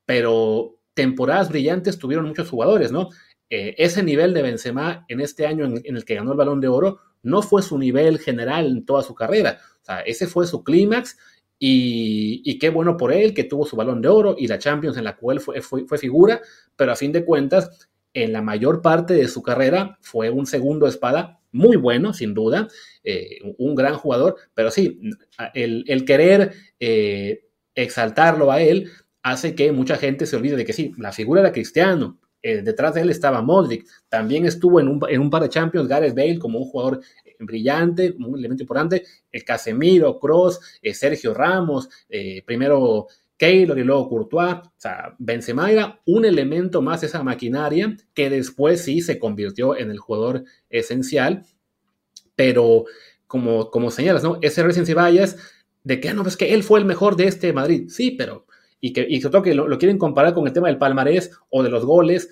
pero temporadas brillantes tuvieron muchos jugadores, ¿no? Eh, ese nivel de Benzema en este año en, el que ganó el Balón de Oro no fue su nivel general en toda su carrera. O sea, ese fue su clímax y, qué bueno por él que tuvo su Balón de Oro y la Champions en la cual fue, fue figura, pero a fin de cuentas, en la mayor parte de su carrera fue un segundo espada muy bueno, sin duda, eh, un gran jugador, pero sí, el, querer eh, exaltarlo a él hace que mucha gente se olvide de que sí, la figura era Cristiano, eh, detrás de él estaba Modric, también estuvo en un, par de Champions Gareth Bale como un jugador brillante, un elemento importante, el Casemiro, Cross, Sergio Ramos, primero Keylor y luego Courtois, o sea, Benzema era un elemento más de esa maquinaria que después sí se convirtió en el jugador esencial, pero como, como señalas, ¿no? Ese Recency Bias de que, ah, no, es que él fue el mejor de este Madrid, sí, pero, y que, y que lo, quieren comparar con el tema del palmarés o de los goles,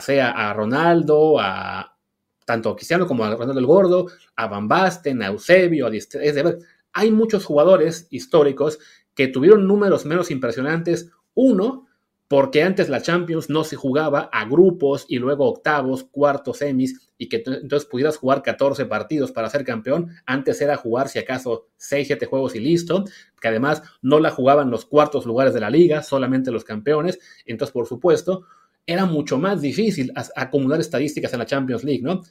sea a Ronaldo, a tanto a Cristiano como a Ronaldo el Gordo, a Van Basten, a Eusebio, a es de hay muchos jugadores históricos que tuvieron números menos impresionantes. Uno, porque antes la Champions no se jugaba a grupos y luego octavos, cuartos, semis, y que entonces pudieras jugar 14 partidos para ser campeón. Antes era jugar, si acaso, 6, 7 juegos y listo, que además no la jugaban los cuartos lugares de la liga, solamente los campeones. Entonces, por supuesto, era mucho más difícil acumular estadísticas en la Champions League, ¿no?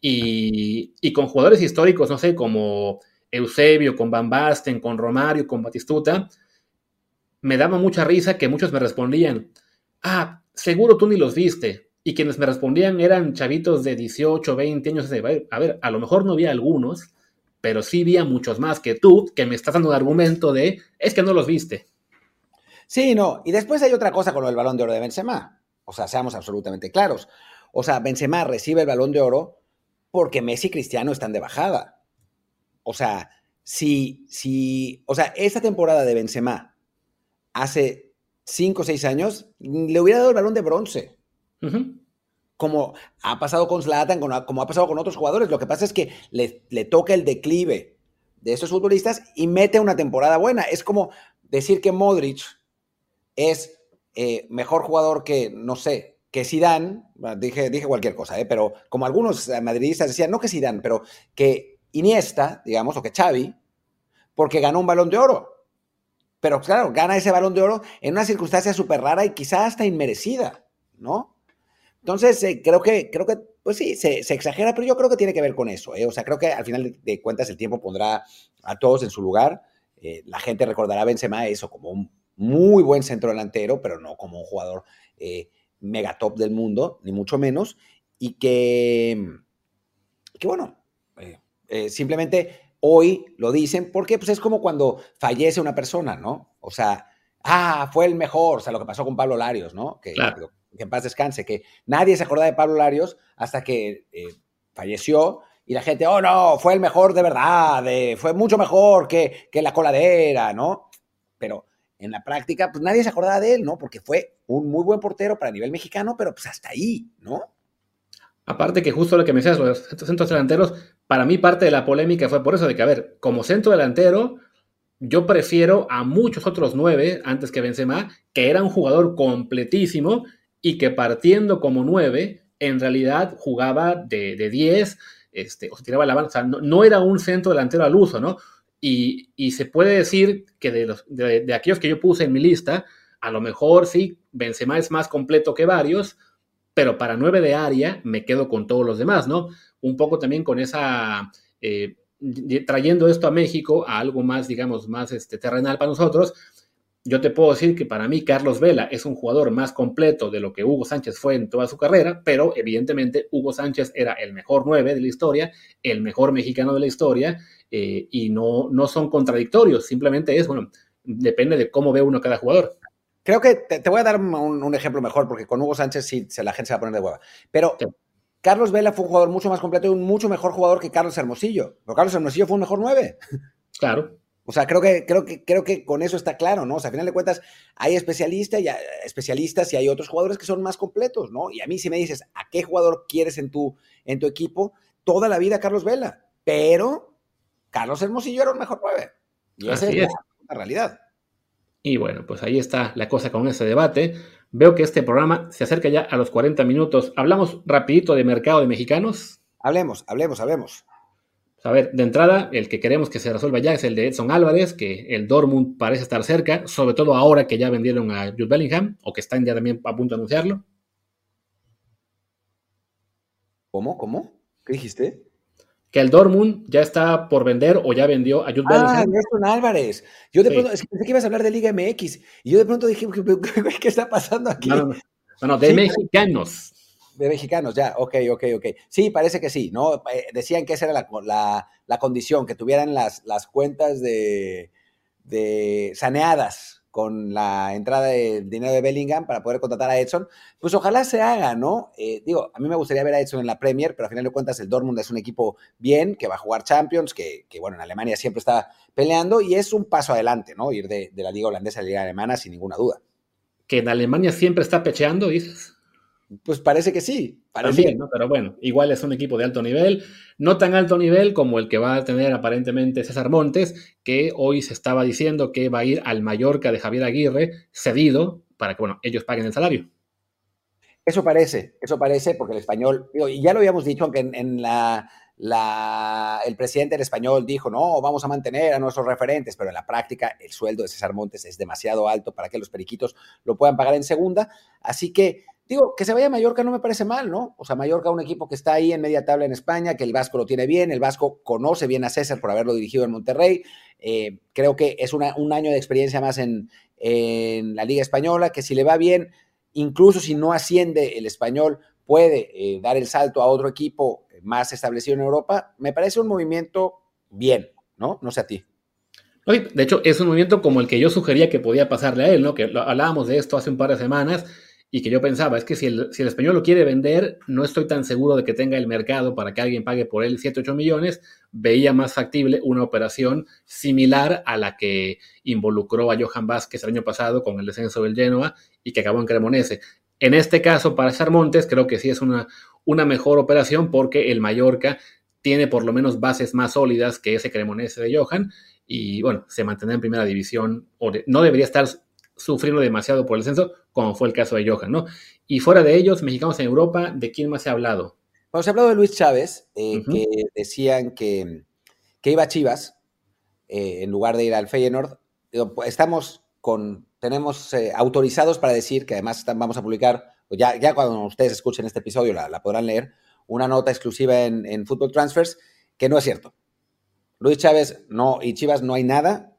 Y, con jugadores históricos, no sé, como Eusebio, con Van Basten, con Romario, con Batistuta, me daba mucha risa que muchos me respondían, ah, seguro tú ni los viste. Y quienes me respondían eran chavitos de 18, 20 años. A ver, a lo mejor no vi algunos, pero sí vi muchos más que tú, que me estás dando un argumento de, es que no los viste. Sí, no. Y después hay otra cosa con el balón de oro de Benzema. O sea, seamos absolutamente claros. O sea, Benzema recibe el balón de oro porque Messi y Cristiano están de bajada. O sea, si, si, o sea, esta temporada de Benzema hace cinco o seis años, le hubiera dado el balón de bronce. Como ha pasado con Zlatan, como ha pasado con otros jugadores. Lo que pasa es que le, le toca el declive de estos futbolistas y mete una temporada buena. Es como decir que Modric es eh, mejor jugador que, no sé, que Zidane, dije, dije cualquier cosa, eh, pero como algunos madridistas decían, no que Zidane, pero que Iniesta, digamos, o que Xavi, porque ganó un balón de oro. Pero claro, gana ese balón de oro en una circunstancia súper rara y quizá hasta inmerecida, ¿no? Entonces, eh, creo que, creo que, pues sí, se, exagera, pero yo creo que tiene que ver con eso. ¿eh? O sea, creo que al final de, cuentas el tiempo pondrá a todos en su lugar. Eh, la gente recordará a Benzema eso como un muy buen centro delantero, pero no como un jugador eh, mega top del mundo, ni mucho menos. Y que, que bueno, simplemente hoy lo dicen porque pues, es como cuando fallece una persona, ¿no? O sea, ah, fue el mejor, o sea, lo que pasó con Pablo Larios, ¿no? Que, que en paz descanse, que nadie se acordaba de Pablo Larios hasta que eh, falleció y la gente, oh no, fue el mejor de verdad, fue mucho mejor que, que la coladera, ¿no? Pero en la práctica, pues nadie se acordaba de él, ¿no? Porque fue un muy buen portero para nivel mexicano, pero pues hasta ahí, ¿no? Aparte que justo lo que me decías, los centros delanteros, para mí parte de la polémica fue por eso, de que, a ver, como centro delantero, yo prefiero a muchos otros nueve antes que Benzema, que era un jugador completísimo y que partiendo como nueve, en realidad jugaba de, diez, este, o se tiraba la banda, o sea, no, era un centro delantero al uso, ¿no? Y, se puede decir que de, de aquellos que yo puse en mi lista, a lo mejor sí, Benzema es más completo que varios, pero para nueve de área me quedo con todos los demás, ¿no? Un poco también con esa, eh, trayendo esto a México, a algo más, digamos, más este, terrenal para nosotros, yo te puedo decir que para mí Carlos Vela es un jugador más completo de lo que Hugo Sánchez fue en toda su carrera, pero evidentemente Hugo Sánchez era el mejor nueve de la historia, el mejor mexicano de la historia, eh, y no, no son contradictorios, simplemente es, bueno, depende de cómo ve uno cada jugador. Creo que te, voy a dar un, ejemplo mejor, porque con Hugo Sánchez sí se, la gente se va a poner de hueva. Pero Carlos Vela fue un jugador mucho más completo y un mucho mejor jugador que Carlos Hermosillo. Pero Carlos Hermosillo fue un mejor nueve. Claro. O sea, creo que, creo, que, creo que con eso está claro, ¿no? O sea, a final de cuentas, hay especialistas y, especialistas y hay otros jugadores que son más completos, ¿no? Y a mí si me dices, ¿a qué jugador quieres en tu, en tu equipo? Toda la vida Carlos Vela. Pero Carlos Hermosillo era un mejor nueve. Y esa es, la realidad. Y bueno, pues ahí está la cosa con ese debate. Veo que este programa se acerca ya a los 40 minutos. ¿Hablamos rapidito de mercado de mexicanos? Hablemos, hablemos, hablemos. A ver, de entrada, el que queremos que se resuelva ya es el de Edson Álvarez, que el Dortmund parece estar cerca, sobre todo ahora que ya vendieron a Jude Bellingham, o que están ya también a punto de anunciarlo. ¿Cómo? ¿Cómo? ¿Qué dijiste? Que el Dortmund ya está por vender o ya vendió a Jude ah, Nelson Álvarez. Yo de pronto, pensé que ibas a hablar de Liga MX y yo de pronto dije, ¿qué está pasando aquí? No, no, de mexicanos. De mexicanos, ya, ok, ok, ok. Sí, parece que sí, ¿no? Eh, decían que esa era la, la, condición, que tuvieran las, las cuentas de, de saneadas con la entrada de dinero de Bellingham para poder contratar a Edson, pues ojalá se haga, ¿no? Eh, digo, a mí me gustaría ver a Edson en la Premier, pero al final de cuentas el Dortmund es un equipo bien, que va a jugar Champions, que, bueno, en Alemania siempre está peleando y es un paso adelante, ¿no? Ir de, la liga holandesa a la liga alemana sin ninguna duda. ¿Que en Alemania siempre está pecheando, dices? Pues parece que sí. Parece ¿no? Pero bueno, igual es un equipo de alto nivel, no tan alto nivel como el que va a tener aparentemente César Montes, que hoy se estaba diciendo que va a ir al Mallorca de Javier Aguirre cedido para que, bueno, ellos paguen el salario. Eso parece, eso parece, porque el español, y ya lo habíamos dicho, aunque en, la, el presidente del español dijo, no, vamos a mantener a nuestros referentes, pero en la práctica el sueldo de César Montes es demasiado alto para que los periquitos lo puedan pagar en segunda. Así que Digo, que se vaya a Mallorca no me parece mal, ¿no? O sea, Mallorca, un equipo que está ahí en media tabla en España, que el Vasco lo tiene bien, el Vasco conoce bien a César por haberlo dirigido en Monterrey. Eh, creo que es un año de experiencia más en, la Liga Española, que si le va bien, incluso si no asciende el español, puede eh, dar el salto a otro equipo más establecido en Europa. Me parece un movimiento bien, ¿no? No sé a ti. De hecho, es un movimiento como el que yo sugería que podía pasarle a él, ¿no? Que hablábamos de esto hace un par de semanas y que yo pensaba, es que si el, si el, español lo quiere vender, no estoy tan seguro de que tenga el mercado para que alguien pague por él 7, 8 millones, veía más factible una operación similar a la que involucró a Johan Vázquez el año pasado con el descenso del Genoa y que acabó en Cremonese. En este caso, para Sarmontes, creo que sí es una, una mejor operación porque el Mallorca tiene por lo menos bases más sólidas que ese Cremonese de Johan y bueno, se mantendrá en primera división, o no debería estar sufriendo demasiado por el censo, como fue el caso de Johan, ¿no? Y fuera de ellos, mexicanos en Europa, ¿de quién más se ha hablado? Bueno, se ha hablado de Luis Chávez, eh, que decían que, que, iba a Chivas eh, en lugar de ir al Feyenoord. Pues, estamos con, tenemos eh, autorizados para decir que además vamos a publicar, ya, ya cuando ustedes escuchen este episodio la, podrán leer, una nota exclusiva en, en Football Transfers, que no es cierto. Luis Chávez no, y Chivas no hay nada,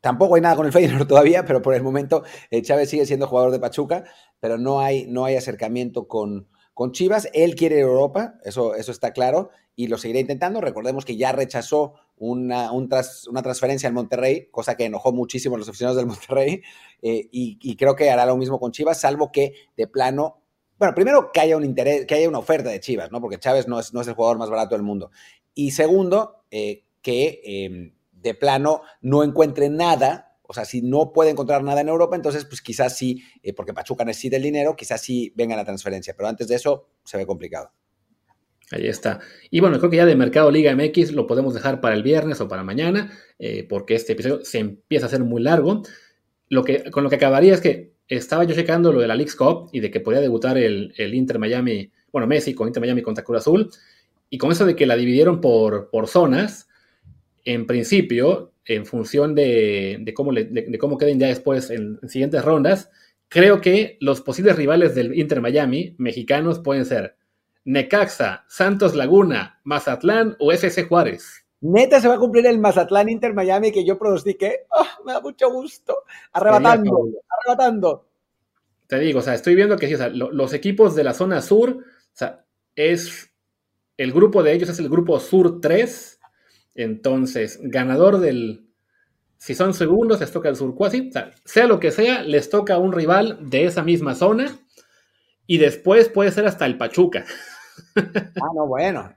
Tampoco hay nada con el Feyenoord todavía, pero por el momento eh, Chávez sigue siendo jugador de Pachuca, pero no hay, no hay acercamiento con, con Chivas. Él quiere Europa, eso, eso está claro, y lo seguirá intentando. Recordemos que ya rechazó una, una transferencia al Monterrey, cosa que enojó muchísimo a los aficionados del Monterrey, eh, y, creo que hará lo mismo con Chivas, salvo que de plano bueno, primero que haya un interés, que haya una oferta de Chivas, ¿no? Porque Chávez no es, no es el jugador más barato del mundo. Y segundo, eh, que em, de plano no encuentre nada, o sea, si no puede encontrar nada en Europa, entonces pues quizás sí, eh, porque Pachuca necesita el dinero, quizás sí venga la transferencia, pero antes de eso se ve complicado. Ahí está. Y bueno, creo que ya de Mercado Liga MX lo podemos dejar para el viernes o para mañana, eh, porque este episodio se empieza a hacer muy largo. Lo que, con lo que acabaría es que estaba yo checando lo de la League Cup y de que podía debutar el, Inter Miami, bueno, Messi con Inter Miami contra Cruz Azul, y con eso de que la dividieron por, por zonas, en principio, en función de, cómo, de, cómo queden ya después en, siguientes rondas, creo que los posibles rivales del Inter Miami, mexicanos, pueden ser Necaxa, Santos Laguna, Mazatlán o FC Juárez. Neta se va a cumplir el Mazatlán Inter Miami que yo pronostiqué. Oh, me da mucho gusto. Arrebatando, arrebatando. Te digo, o sea, estoy viendo que los equipos de la zona sur, o sea, es el grupo de ellos es el grupo Sur 3 entonces, ganador del... Si son segundos, les toca el Surcuasi. O sea, sea lo que sea, les toca un rival de esa misma zona. Y después puede ser hasta el Pachuca. Ah, no, bueno.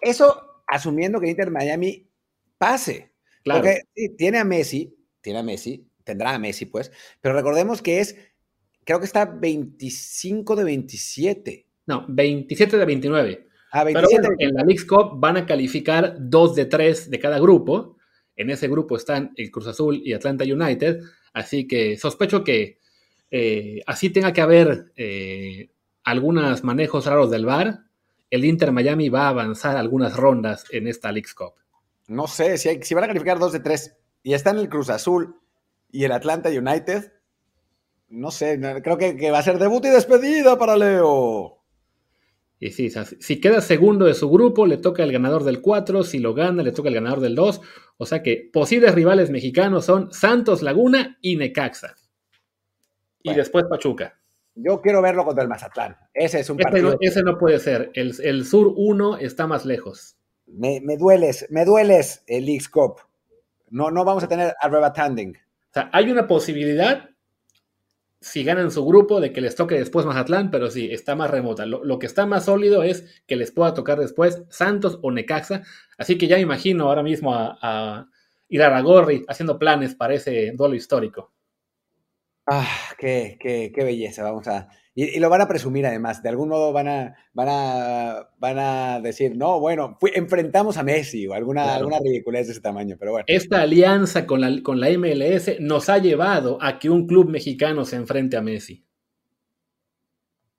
Eso asumiendo que Inter Miami pase. Claro. Porque tiene a Messi, tiene a Messi, tendrá a Messi, pues. Pero recordemos que es, creo que está 25 de 27. No, 27 de 29. Pero en la League Cup van a calificar dos de tres de cada grupo. En ese grupo están el Cruz Azul y Atlanta United. Así que sospecho que eh, así tenga que haber eh, algunos manejos raros del VAR. El Inter Miami va a avanzar algunas rondas en esta League Cup. No sé, si, si van a calificar dos de tres y están el Cruz Azul y el Atlanta United, no sé, creo que, que va a ser debut y despedida para Leo. Y sí, si queda segundo de su grupo, le toca el ganador del 4, si lo gana, le toca el ganador del 2. O sea que posibles rivales mexicanos son Santos Laguna y Necaxa. Y después Pachuca. Yo quiero verlo contra el Mazatlán. Ese es un partido. ese no puede ser. El, Sur 1 está más lejos. Me, dueles, me dueles el x No, no vamos a tener arrebatanding. O sea, hay una posibilidad, si ganan su grupo, de que les toque después Mazatlán, pero sí, está más remota. Lo, que está más sólido es que les pueda tocar después Santos o Necaxa. Así que ya imagino ahora mismo a, a Iraragorri haciendo planes para ese duelo histórico. Ah, qué, qué, qué, belleza. Vamos a. Y, lo van a presumir además, de algún modo van a, van a, van a decir, no, bueno, enfrentamos a Messi o alguna, alguna ridiculez de ese tamaño, pero bueno. Esta alianza con la, con la MLS nos ha llevado a que un club mexicano se enfrente a Messi.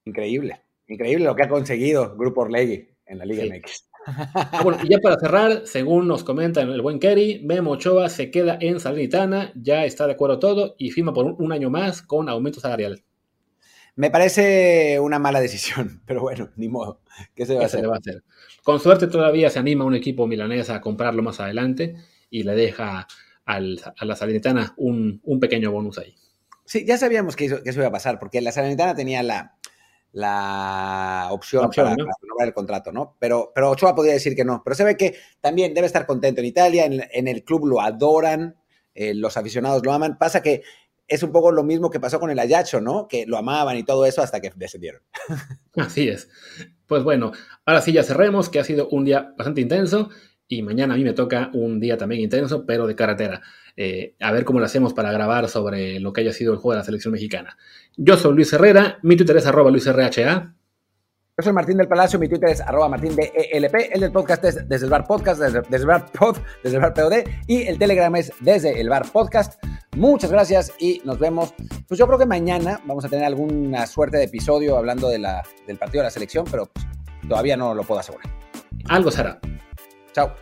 Increíble, increíble lo que ha conseguido Grupo Orlegui en la Liga MX. Ah, bueno, y ya para cerrar, según nos comenta el buen Kerry, Memo Ochoa se queda en Salernitana, ya está de acuerdo todo y firma por un año más con aumento salarial. Me parece una mala decisión, pero bueno, ni modo. ¿Qué se va, a hacer? va a hacer? Con suerte todavía se anima un equipo milanés a comprarlo más adelante y le deja a la Salernitana un, pequeño bonus ahí. Sí, ya sabíamos que eso, iba a pasar, porque la Salernitana tenía la, la opción, para, renovar el contrato, ¿no? Pero, pero Ochoa podía decir que no. Pero se ve que también debe estar contento en Italia, en, el club lo adoran, eh, los aficionados lo aman. Pasa que es un poco lo mismo que pasó con el Ayacho, ¿no? Que lo amaban y todo eso hasta que descendieron. Así es. Pues bueno, ahora sí ya cerremos, que ha sido un día bastante intenso y mañana a mí me toca un día también intenso, pero de carretera. Eh, a ver cómo lo hacemos para grabar sobre lo que haya sido el juego de la selección mexicana. Yo soy Luis Herrera, mi Twitter es arroba LuisRHA. Yo soy Martín del Palacio, mi Twitter es arroba Martín de ELP, el del podcast es desde el bar podcast, desde, el bar pod, desde el bar POD y el Telegram es desde el bar podcast. Muchas gracias y nos vemos. Pues yo creo que mañana vamos a tener alguna suerte de episodio hablando de la, del partido de la selección, pero todavía no lo puedo asegurar. Algo será. Chao.